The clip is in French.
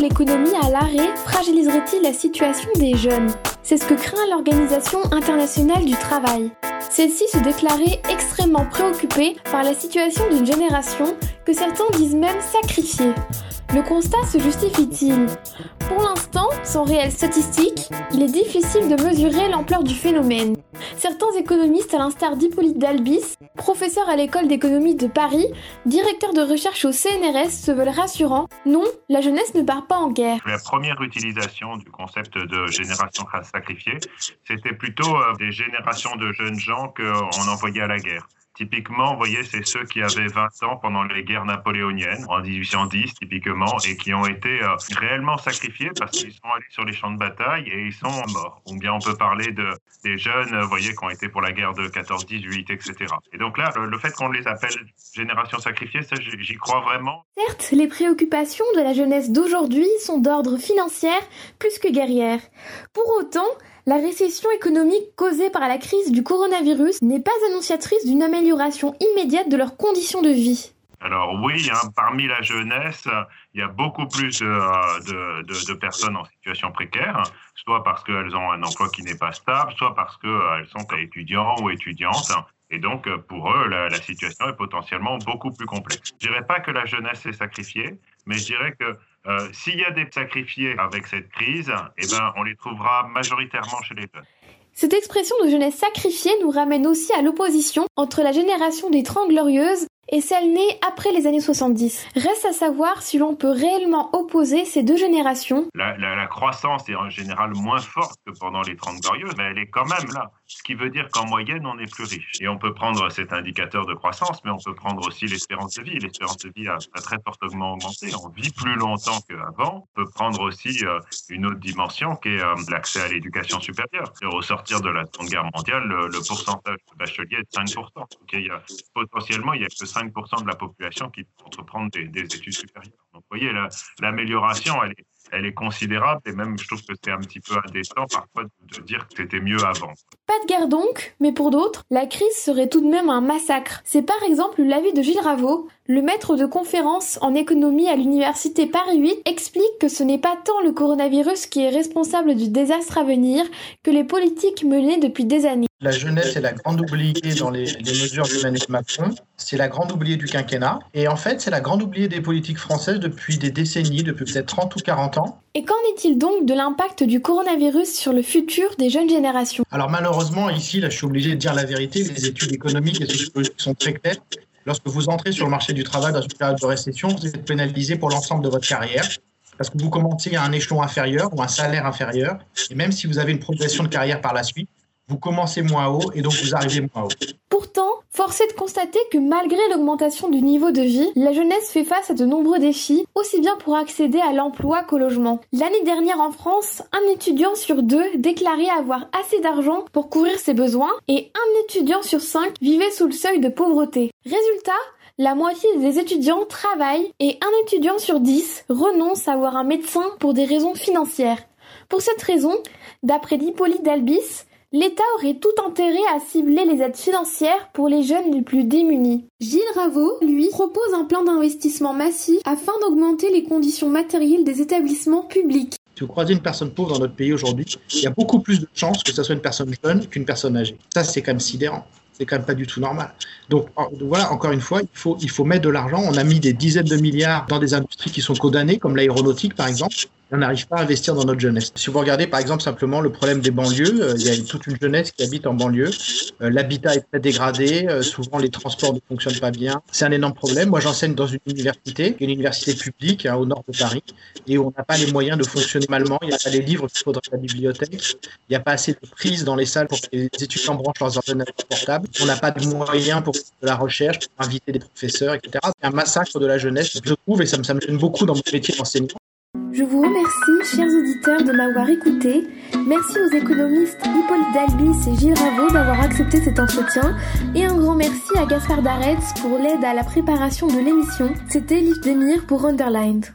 l'économie à l'arrêt fragiliserait-il la situation des jeunes? C'est ce que craint l'Organisation internationale du travail. Celle-ci se déclarait extrêmement préoccupée par la situation d'une génération que certains disent même sacrifiée. Le constat se justifie-t-il? Pour l'instant, sans réelle statistique, il est difficile de mesurer l'ampleur du phénomène. Certains économistes, à l'instar d'Hippolyte Dalbis, professeur à l'école d'économie de Paris, directeur de recherche au CNRS, se veulent rassurants. Non, la jeunesse ne part pas en guerre. La première utilisation du concept de génération sacrifiée, c'était plutôt euh, des générations de jeunes gens qu'on envoyait à la guerre. Typiquement, vous voyez, c'est ceux qui avaient 20 ans pendant les guerres napoléoniennes, en 1810 typiquement, et qui ont été euh, réellement sacrifiés parce qu'ils sont allés sur les champs de bataille et ils sont morts. Ou bien on peut parler de, des jeunes, vous voyez, qui ont été pour la guerre de 14-18, etc. Et donc là, le, le fait qu'on les appelle génération sacrifiée, ça, j'y crois vraiment. Certes, les préoccupations de la jeunesse d'aujourd'hui sont d'ordre financier plus que guerrière. Pour autant, la récession économique causée par la crise du coronavirus n'est pas annonciatrice d'une amélioration immédiate de leurs conditions de vie. Alors oui, hein, parmi la jeunesse, il y a beaucoup plus de, de personnes en situation précaire, soit parce qu'elles ont un emploi qui n'est pas stable, soit parce qu'elles sont étudiants ou étudiantes. Et donc, pour eux, la, la, situation est potentiellement beaucoup plus complexe. Je dirais pas que la jeunesse est sacrifiée, mais je dirais que euh, s'il y a des sacrifiés avec cette crise, eh ben, on les trouvera majoritairement chez les jeunes. Cette expression de jeunesse sacrifiée nous ramène aussi à l'opposition entre la génération des Trente Glorieuses et celle née après les années 70. Reste à savoir si l'on peut réellement opposer ces deux générations. La, croissance est en général moins forte que pendant les 30 glorieuses, mais elle est quand même là. Ce qui veut dire qu'en moyenne, on est plus riche. Et on peut prendre cet indicateur de croissance, mais on peut prendre aussi l'espérance de vie. L'espérance de vie a, très fortement augmenté. On vit plus longtemps qu'avant. On peut prendre aussi euh, une autre dimension qui est euh, l'accès à l'éducation supérieure. Et au sortir de la Seconde Guerre mondiale, le, pourcentage de bacheliers est de 5%. Okay, il y a, potentiellement, il y a que 5 de la population qui peut entreprendre des, des études supérieures. Donc, vous voyez, l'amélioration, elle est, considérable et même je trouve que c'est un petit peu indécent parfois de, de dire que c'était mieux avant. Pas de guerre donc, mais pour d'autres, la crise serait tout de même un massacre. C'est par exemple l'avis de Gilles Raveau, le maître de conférence en économie à l'université Paris 8, explique que ce n'est pas tant le coronavirus qui est responsable du désastre à venir que les politiques menées depuis des années. La jeunesse est la grande oubliée dans les, les mesures d'Emmanuel Macron. C'est la grande oubliée du quinquennat. Et en fait, c'est la grande oubliée des politiques françaises depuis des décennies, depuis peut-être 30 ou 40 ans. Et qu'en est-il donc de l'impact du coronavirus sur le futur des jeunes générations? Alors malheureusement, ici, là, je suis obligé de dire la vérité, les études économiques et sociologiques sont très claires. Lorsque vous entrez sur le marché du travail dans une période de récession, vous êtes pénalisé pour l'ensemble de votre carrière parce que vous commencez à un échelon inférieur ou un salaire inférieur. Et même si vous avez une progression de carrière par la suite, vous commencez moins haut et donc vous arrivez moins haut. Pourtant, force est de constater que malgré l'augmentation du niveau de vie, la jeunesse fait face à de nombreux défis, aussi bien pour accéder à l'emploi qu'au logement. L'année dernière en France, un étudiant sur deux déclarait avoir assez d'argent pour couvrir ses besoins et un étudiant sur cinq vivait sous le seuil de pauvreté. Résultat, la moitié des étudiants travaillent et un étudiant sur dix renonce à voir un médecin pour des raisons financières. Pour cette raison, d'après Hippolyte Dalbis, L'État aurait tout intérêt à cibler les aides financières pour les jeunes les plus démunis. Gilles Raveau, lui, propose un plan d'investissement massif afin d'augmenter les conditions matérielles des établissements publics. Si vous croisez une personne pauvre dans notre pays aujourd'hui, il y a beaucoup plus de chances que ce soit une personne jeune qu'une personne âgée. Ça, c'est quand même sidérant. C'est quand même pas du tout normal. Donc voilà, encore une fois, il faut, il faut mettre de l'argent. On a mis des dizaines de milliards dans des industries qui sont condamnées, comme l'aéronautique par exemple on n'arrive pas à investir dans notre jeunesse. Si vous regardez par exemple simplement le problème des banlieues, euh, il y a toute une jeunesse qui habite en banlieue. Euh, L'habitat est très dégradé, euh, souvent les transports ne fonctionnent pas bien. C'est un énorme problème. Moi j'enseigne dans une université, une université publique hein, au nord de Paris, et où on n'a pas les moyens de fonctionner malement. Il n'y a pas les livres qu'il faudrait à la bibliothèque. Il n'y a pas assez de prises dans les salles pour que les étudiants branchent leurs ordinateurs portables. On n'a pas de moyens pour de la recherche, pour inviter des professeurs, etc. C'est un massacre de la jeunesse, je trouve, et ça me, ça me gêne beaucoup dans mon métier d'enseignant. Je vous remercie, chers auditeurs, de m'avoir écouté. Merci aux économistes Hippolyte Dalbis et Gilles Raveau d'avoir accepté cet entretien. Et un grand merci à Gaspard Daretz pour l'aide à la préparation de l'émission. C'était Liv Demir pour Underlined.